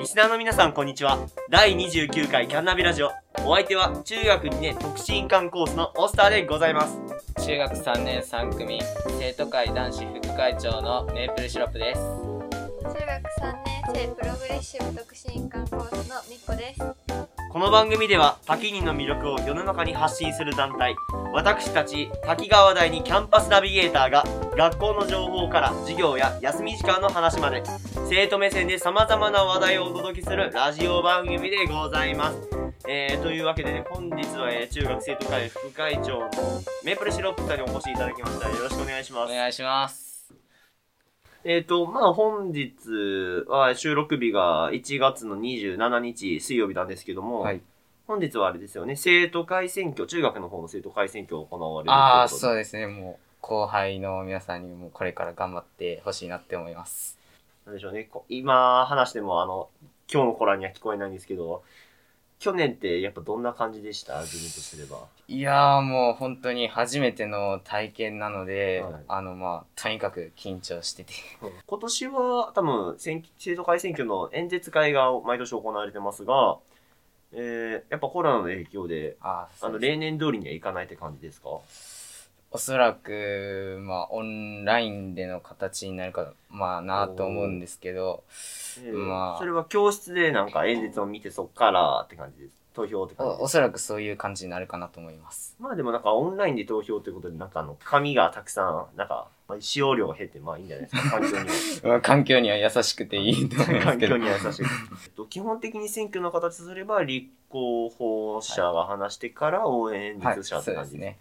リスナーの皆さんこんにちは。第29回キャンナビラジオ。お相手は中学2年特進館コースのオスターでございます。中学3年3組生徒会男子副会長のメープルシロップです。中学3年生プログレッシブ特進館コースのみっこですこの番組では滝人の魅力を世の中に発信する団体私たち滝川大にキャンパスナビゲーターが学校の情報から授業や休み時間の話まで生徒目線で様々な話題をお届けするラジオ番組でございます。えー、というわけでね、本日は、えー中学生徒会副会長のメープルシロップさんにお越しいただきました。よろしくお願いします。お願いしますえっ、と、まあ本日は収録日が1月の27日水曜日なんですけども、はい。本日はあれですよね、生徒会選挙、中学の方の生徒会選挙を行われるああということで。そうですね。もう後輩の皆さんにもこれから頑張ってほしいなって思います。なんでしょうね、こ今話してもあの、今日の頃には聞こえないんですけど、去年ってやっぱどんな感じでした？自分とすれば。いやーもう本当に初めての体験なので、はい。あのまあとにかく緊張してて。今年は多分選生徒会選挙の演説会が毎年行われてますが、えー、やっぱコロナの影響で、あーあの、そうです例年通りにはいかないって感じですか？おそらくまあオンラインでの形になるかまあなと思うんですけどえーまあそれは教室でなんか演説を見てそっからって感じです。投票って感じです。おおそらくそういう感じになるかなと思いますまあでもなんかオンラインで投票ということで、なんかあの、紙がたくさん、なんか、まあ使用量を経て、まあいいんじゃないですか、環境にも。ま あ環境には優しくていいと思います環けど境には優しい。えっと基本的に選挙の形とすれば、立候補者が話してから応援演はい、説者って感じそうですね。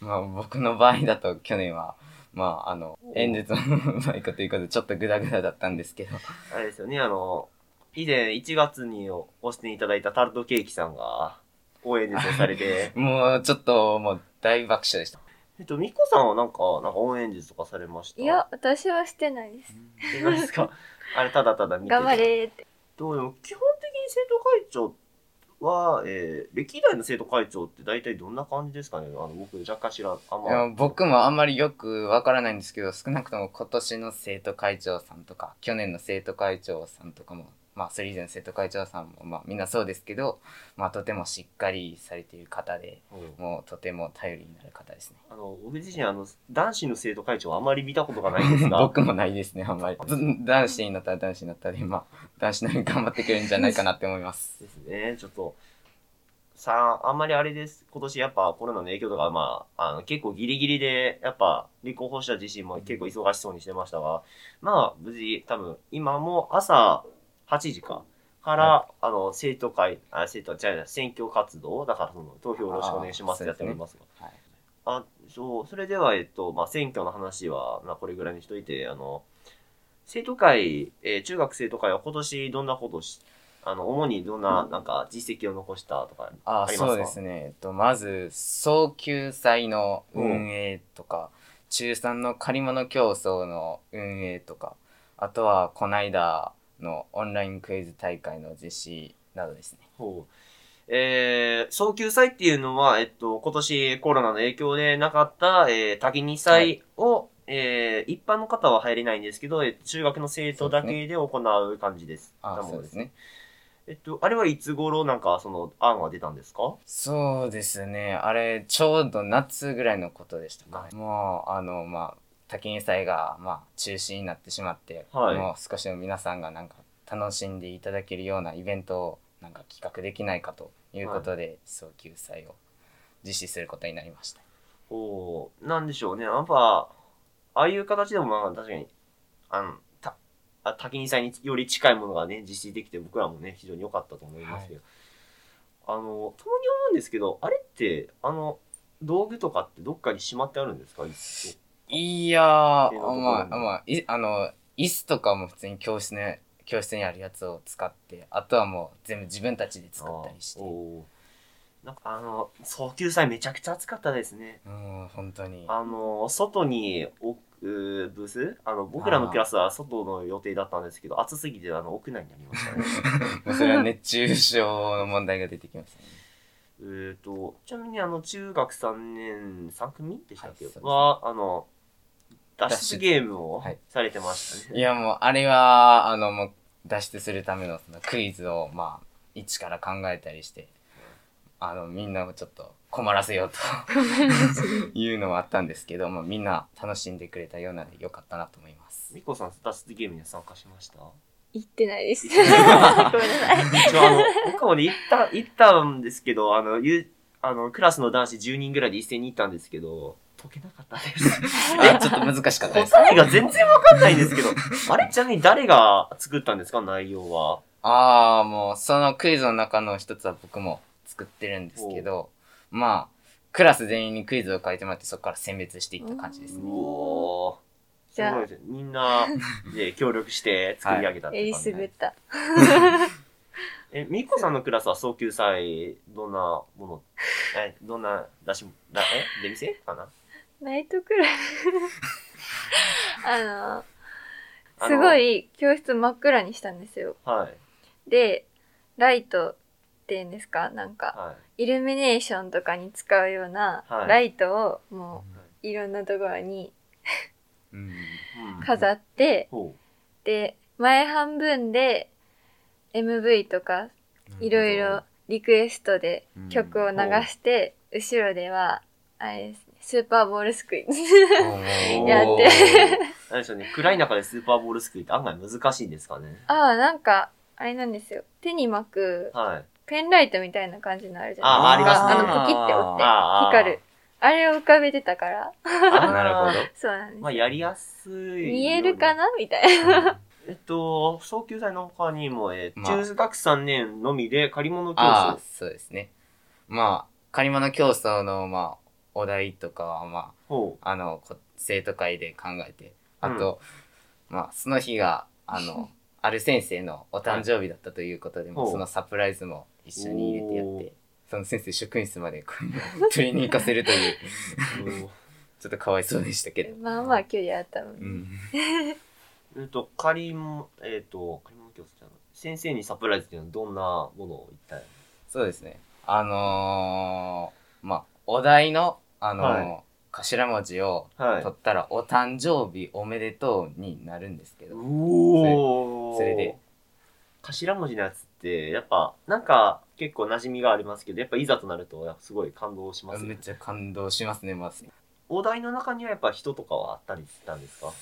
まあ僕の場合だと去年は、まああの、演説のうまいこということでちょっとグダグダだったんですけど、あれですよね、あの、以前1月にお出演いただいたタルトケーキさんが応援演説をされて、もうちょっともう大爆笑でした。えっと、ミコさんはなんか、なんか応援演説とかされました？いや、私はしてないです。え、何ですか？あれ、ただただ見てた頑張れーって。どうでも基本的に生徒会長は、えー、歴代の生徒会長って大体どんな感じですかね？あの、僕若干知らん、あんいやま。僕もあんまりよくわからないんですけど、少なくとも今年の生徒会長さんとか、去年の生徒会長さんとかも、まあそれ以前の生徒会長さんも、まあみんなそうですけど、まあとてもしっかりされている方で、うんもうとても頼りになる方ですね。あの、僕自身、あの、男子の生徒会長はあまり見たことがないんですが、僕もないですね、あんまり。ず男子になったら男子になったで、まあ、男子なりに頑張ってくれるんじゃないかなって思います。ですね、ちょっと、さあ、あんまりあれです。今年やっぱコロナの影響とか、まあ、あの結構ギリギリで、やっぱ立候補者自身も結構忙しそうにしてましたが、まあ、無事、多分、今も朝8時か、から、はあの、生徒会、あ、生徒、じゃあ選挙活動、だからその、投票よろしくお願いしますってやっておりますが。はい。あ、そう、それでは、えっと、まあ、選挙の話は、まあ、これぐらいにしといて、あの、生徒会、えー中学生徒会は今年どんなことをし、あの、主にどんな、なんか、実績を残したとか、あありますか？そうですね。えっと、まず、早急祭の運営とか、中3の借り物競争の運営とか、あとは、こないだのオンラインクイズ大会の実施などですね。ほう。えー、早急祭っていうのは、えっと、今年コロナの影響でなかった、えー、滝二祭を、えー、一般の方は入れないんですけど、えー中学の生徒だけで行う感じです。そうですね。えっと、あれはいつ頃なんか、その、案が出たんですか？そうですね。あれ、ちょうど夏ぐらいのことでしたかね。もう、あの、まあ、滝に祭が、まあ、中止になってしまって、はいもう少しでも皆さんがなんか楽しんでいただけるようなイベントをなんか企画できないかということで、早急祭を実施することになりました。おーなんでしょうね。やっぱ、ああいう形でもまあ確かに、あの、た、あ滝にさんにより近いものがね、実施できて僕らもね、非常に良かったと思いますけど。あの、たまに思うんですけど、あれって、あの、道具とかってどっかにしまってあるんですか？一いやー、まあ、まあ、いあの、椅子とかも普通に教室ね、教室にあるやつを使って、あとはもう全部自分たちで作ったりしてなんかあの、早急祭めちゃくちゃ暑かったですね。うん、本当に。あの、外に置くブース？あの、僕らのクラスは外の予定だったんですけど、暑すぎてあの、屋内になりましたね。それは熱中症の問題が出てきますね。えーと、ちなみにあの、中学3年3組でしたっけ、はいは、あの、脱出脱出ゲームをはいされてましたね。いやもう、あれは、あのもう、脱出するためのそのクイズをまあ一から考えたりしてあのみんなをちょっと困らせようと いうのはあったんですけど、まあ、みんな楽しんでくれたようなのでよかったなと思います。みこさん脱出ゲームには参加しました？行ってないです。行ってないごめんなさい。一応あの、僕もね、行った、行ったんですけど、あの、ゆあの、クラスの男子10人ぐらいで一斉に行ったんですけど、解けなかったです。あちょっと難しかったです。答えが全然わかんないんですけど、あれちなみに誰が作ったんですか？内容は。ああ、もう、そのクイズの中の一つは僕も作ってるんですけど、まあ、クラス全員にクイズを書いてもらって、そこから選別していった感じですうね。おー。すじゃあごいですね。みんな で協力して作り上げたってえり感じ、すぐった。え、みこさんのクラスは早急祭、どんなもの、え、どんな出し、だえ出店かな？ナイトクラブ。あの、すご。い教室真っ暗にしたんですよ。はい。で、ライトっていうんですか？なんか、はい。イルミネーションとかに使うようなはいライトをもういろんなところに飾って、ほで、前半分で MV とかいろいろリクエストで曲を流して、後ろでは、あれですね、スーパーボールすくい。う。やって。何でしょうね。暗い中でスーパーボールすくいって案外難しいんですかね。ああ、なんか、あれなんですよ。手に巻くはい。ペンライトみたいな感じのあるじゃあないですか。あありますねあの、ポキって折って光る。あれを浮かべてたから。あーなるほど。そうなんです。まあ、やりやすい。見えるかなみたいな。えっと、早急祭の他にも、えーまあ中学3年のみで借り物競ああ争。、そうですね。まあ、借り物競争の、まあ、お題とかは、まほあ、あの、こ生徒会で考えて、あと、まあ、その日が、あの、ある先生のお誕生日だったということで、もほうそのサプライズも一緒に入れてやって、その先生職員室までこう 取りに行かせるという、う。う んちょっとかわいそうでしたけど。まあまあ距離あったのに。うん。えっと、借り物、えっと、借り物競争じゃない先生にサプライズっていうのはどんなものを一体そうですね。あのー、まあ、お題の、あのーは頭文字をはい。取ったら、お誕生日おめでとうになるんですけど、それで。頭文字のやつって、やっぱ、なんか、結構馴染みがありますけど、やっぱいざとなると、すごい感動しますよね。めっちゃ感動しますね、まず。お題の中にはやっぱ人とかはあったりしたんですか？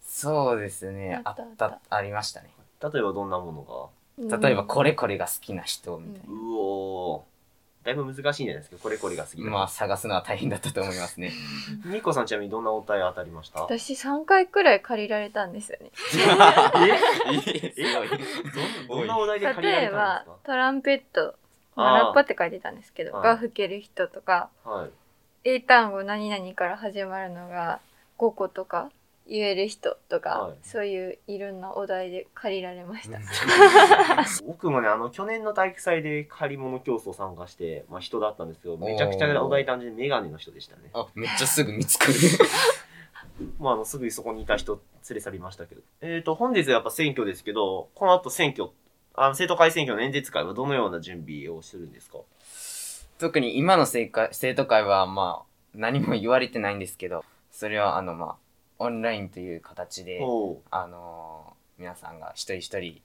そうですね、ああっった。たあっありましたね。例えばどんなものうん。例えば、これこれが好きな人みたいが、うおーだいぶ難しいんじゃないですかこれこれが好きな。な。まあ、探すのは大変だったと思いますね。みこさんちなみにどんなお題当たりました？私3回くらい借りられたんですよね。えどんどんなお題で借りられたん例えばトランペット、まラッパって書いてたんですけど、はいが吹ける人とか、はい。英単語何々から始まるのが5個とか言える人とか、はいそういういろんなお題で借りられました。僕もね、あの、去年の体育祭で借り物競争参加して、まあ人だったんですけど、めちゃくちゃお題単純にメガネの人でしたね。あ、めっちゃすぐ見つかる。まあ、あの、すぐそこにいた人連れ去りましたけど。えっ、と、本日はやっぱ選挙ですけど、この後選挙、あの、生徒会選挙の演説会はどのような準備をするんですか？特に今の生会生徒会は、まあ、何も言われてないんですけど、それは、あの、まあ、オンラインという形で、あのー皆さんが一人一人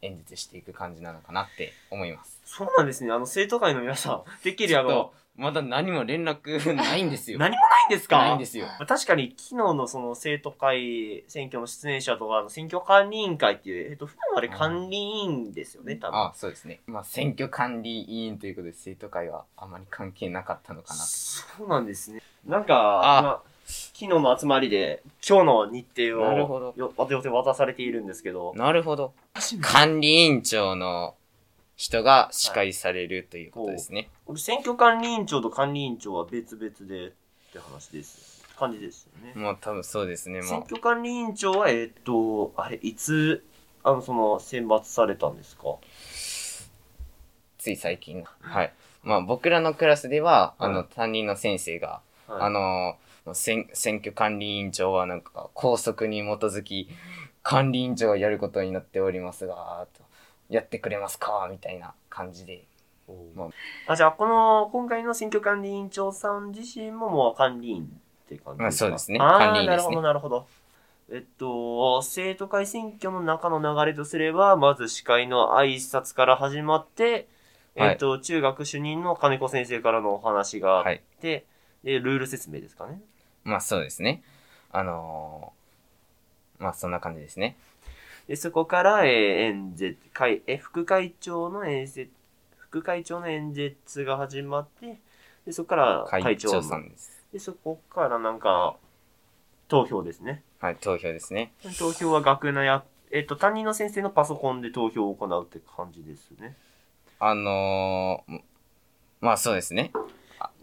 演説していく感じなのかなって思います。そうなんですね。あの、生徒会の皆さん、てっきりあのまだ何も連絡ないんですよ。何もないんですか？ないんですよ。まあ確かに昨日のその生徒会選挙の出演者とか、選挙管理委員会っていう、えっと、普段あれ管理委員ですよね、多分。あ、そうですね。まあ、選挙管理委員ということで、生徒会はあまり関係なかったのかなと。そうなんですね。なんか、あまあ昨日の集まりで、今日の日程を、なるほどよ、予定渡されているんですけど、なるほど。管理委員長の人が司会されるということですね。これ選挙管理委員長と管理委員長は別々でって話です。感じですよね。まあ、多分そうですね。まあ、選挙管理委員長は、えっと、あれ、いつ、あの、その、選抜されたんですか？つい最近。はい。まあ、僕らのクラスでは、あはの、担任の先生が、はいあの、選選挙管理委員長はなんか、校則に基づき、管理委員長がやることになっておりますが、とやってくれますかみたいな感じで。まああ、じゃあ、この、今回の選挙管理委員長さん自身ももう管理員って感じですか？まあそうですね。管理員ですね。なるほど、なるほど。えっと、生徒会選挙の中の流れとすれば、まず司会の挨拶から始まって、はいえっと、中学主任の金子先生からのお話があっはい。て、で、ルール説明ですかね。まあそうですね。あのーまあそんな感じですね。で、そこから、えー演説、会、え、副会長の演説、副会長の演説が始まって、で、そこから会会長さんです。で、そこからなんか、投票ですね。はい、投票ですね。投票は学内や、えっと、担任の先生のパソコンで投票を行うって感じですね。あのーまあそうですね。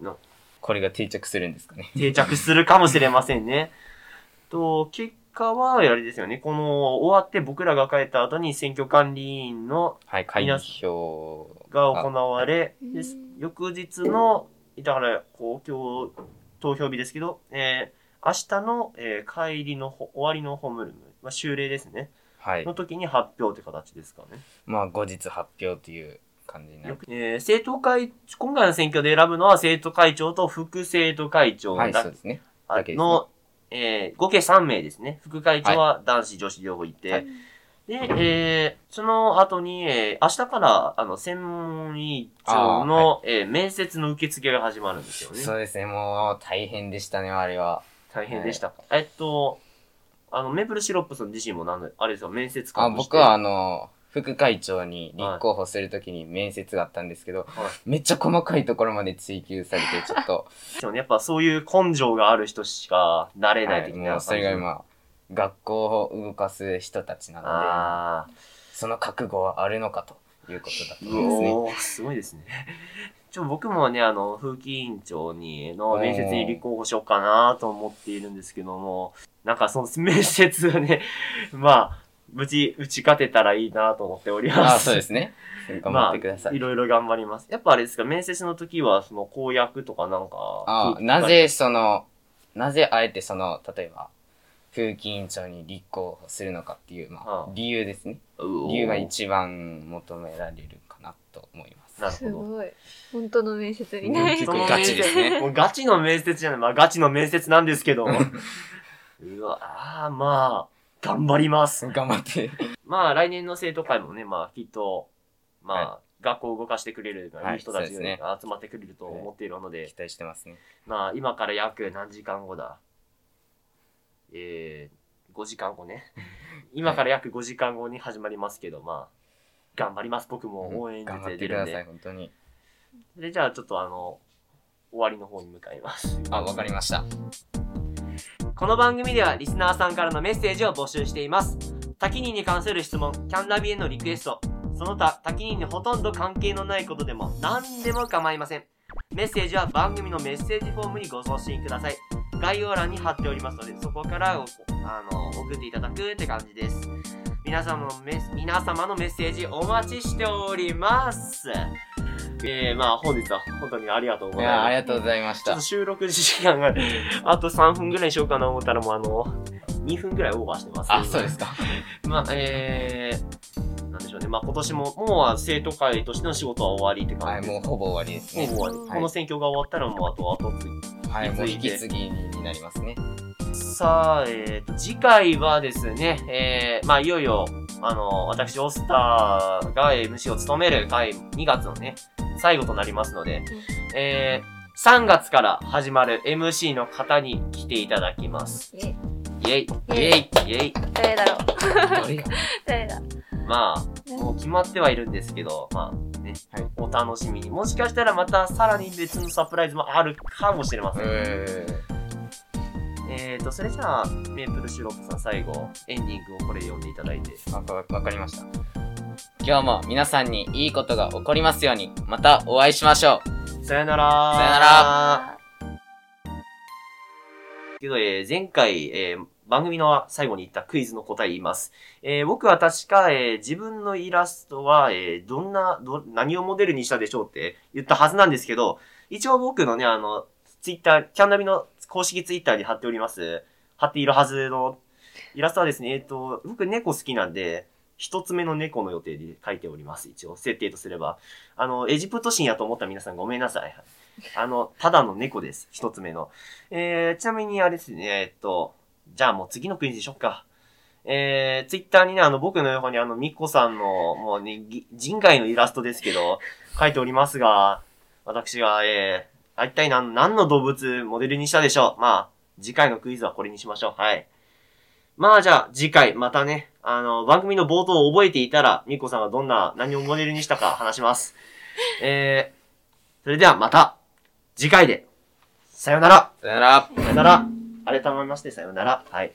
なこれが定着するんですかね。定着するかもしれませんね。と、結果は、あれですよね。この、終わって僕らが帰った後に選挙管理委員のはい、開皆票が行われ、あでうん翌日の、だから、こう、今日、投票日ですけど、えー明日の、えー帰りのほ終わりのホームルーム、まあ、終例ですね。はいの。時に発表って形ですかね。まあ後日発表という感じになる。えー生徒会、今回の選挙で選ぶのは生徒会長と副生徒会長はい、だそうですね。あだけですねの、えー合計3名ですね。副会長は男子、女子両方いて、はいで、えーその後に、えー明日から、あの、専門委員長の、えー面接の受付が始まるんですよね。そうですね、もう大変でしたね、あれは。大変でしたか。えっと、あの、メープルシロップさん自身もなんで、あれですよ、面接官あとして僕はあの、副会長に立候補するときに面接があったんですけど、はいめっちゃ細かいところまで追求されて、ちょっと、でもねやっぱそういう根性がある人しかなれないはい、的な、もうそれが今、学校を動かす人たちなので、あその覚悟はあるのかということだとー思いますね。すごいですね。ちょ僕もね、あの、風紀委員長にの面接に立候補しようかなと思っているんですけども、なんかその面接をね、まあ、無事打ち勝てたらいいなと思っております。あそうですね。頑張ってください。まあ、いろいろ頑張ります。やっぱあれですか、面接の時は、その公約とかなんかあ聞いてなぜその、なぜあえてその、例えば、風紀委員長に立候補するのかっていう、まああ、理由ですね。理由が一番求められるかなと思います。なるほど。すごい。本当の面接みたいガチですね もうガチの面接じゃない。まあガチの面接なんですけど。うわ、あーまあ、頑張ります。頑張って。まあ来年の生徒会もね、まあきっと、まあ、は学校を動かしてくれる、はいいい人たちが集まってくれると思っているので、期待してますね。まあ今から約何時間後だ？えー、5時間後ね。今から約5時間後に始まりますけど、まあ、頑張ります。僕も応援頑張出て出るんで。ってください、本当に。で、じゃあちょっとあの、終わりの方に向かいます。あ、わかりました。この番組ではリスナーさんからのメッセージを募集しています。多岐人に関する質問、キャンナビへのリクエスト、その他多岐人にほとんど関係のないことでも何でも構いません。メッセージは番組のメッセージフォームにご送信ください。概要欄に貼っておりますので、そこからあの送っていただくって感じです。皆様のメ皆様のメッセージお待ちしております。えー、まあ本日は本当にありがとうございます。いや、ありがとうございましたちょっと。収録時間が あと3分ぐらいにしようかな思ったらもうあの、2分ぐらいオーバーしてます、あ、そうですか。まあ、えー、なんでしょうね。まあ今年も、もう生徒会としての仕事は終わりってはい、感じでもうほぼ終わりですもうね。終わり。はいこの選挙が終わったらもうあとは後継ぎ。はい、もう引き継ぎになりますね。さあ、えーと、次回はですね、えー、まあいよいよ、あの、私、オスターが MC を務める回、2月のね、最後となりますので、えー、3月から始まる MC の方に来ていただきます。イェイ。イェイ。イイ。ェェイ。誰だろう。どれや。誰だ。まあ、もう決まってはいるんですけど、まあね、はい。お楽しみに。もしかしたらまたさらに別のサプライズもあるかもしれません。ええーと、それじゃあ、メープルシロップさん最後、エンディングをこれで読んでいただいて。ー、わかわかりました。今日も皆さんにいいことが起こりますように、またお会いしましょう。さよならさよならあけど、えー前回、えー番組の最後に言ったクイズの答え言います。えー僕は確か、えー自分のイラストは、えーどんなど、何をモデルにしたでしょうって言ったはずなんですけど、一応僕のね、あの、ツイッター、キャンナビの公式ツイッターに貼っております。貼っているはずのイラストはですね、えっ、と、僕猫好きなんで、一つ目の猫の予定で書いております。一応、設定とすれば。あの、エジプト神やと思った皆さんごめんなさい。あの、ただの猫です。一つ目の。えー、ちなみにあれですね、えっと、じゃあもう次のクイズにしよっか。えー、ツイッターにね、あの、僕の横にあの、みっこさんの、もうね、人外のイラストですけど、書いておりますが、私が、えー、一体何、何の動物モデルにしたでしょうまあ、次回のクイズはこれにしましょう。はい。まあじゃあ、次回、またね、あの、番組の冒頭を覚えていたら、みっこさんがどんな、何をモデルにしたか話します。えー、それではまた、次回で、さよならさよなら。さよなら。改めましてさよなら。はい。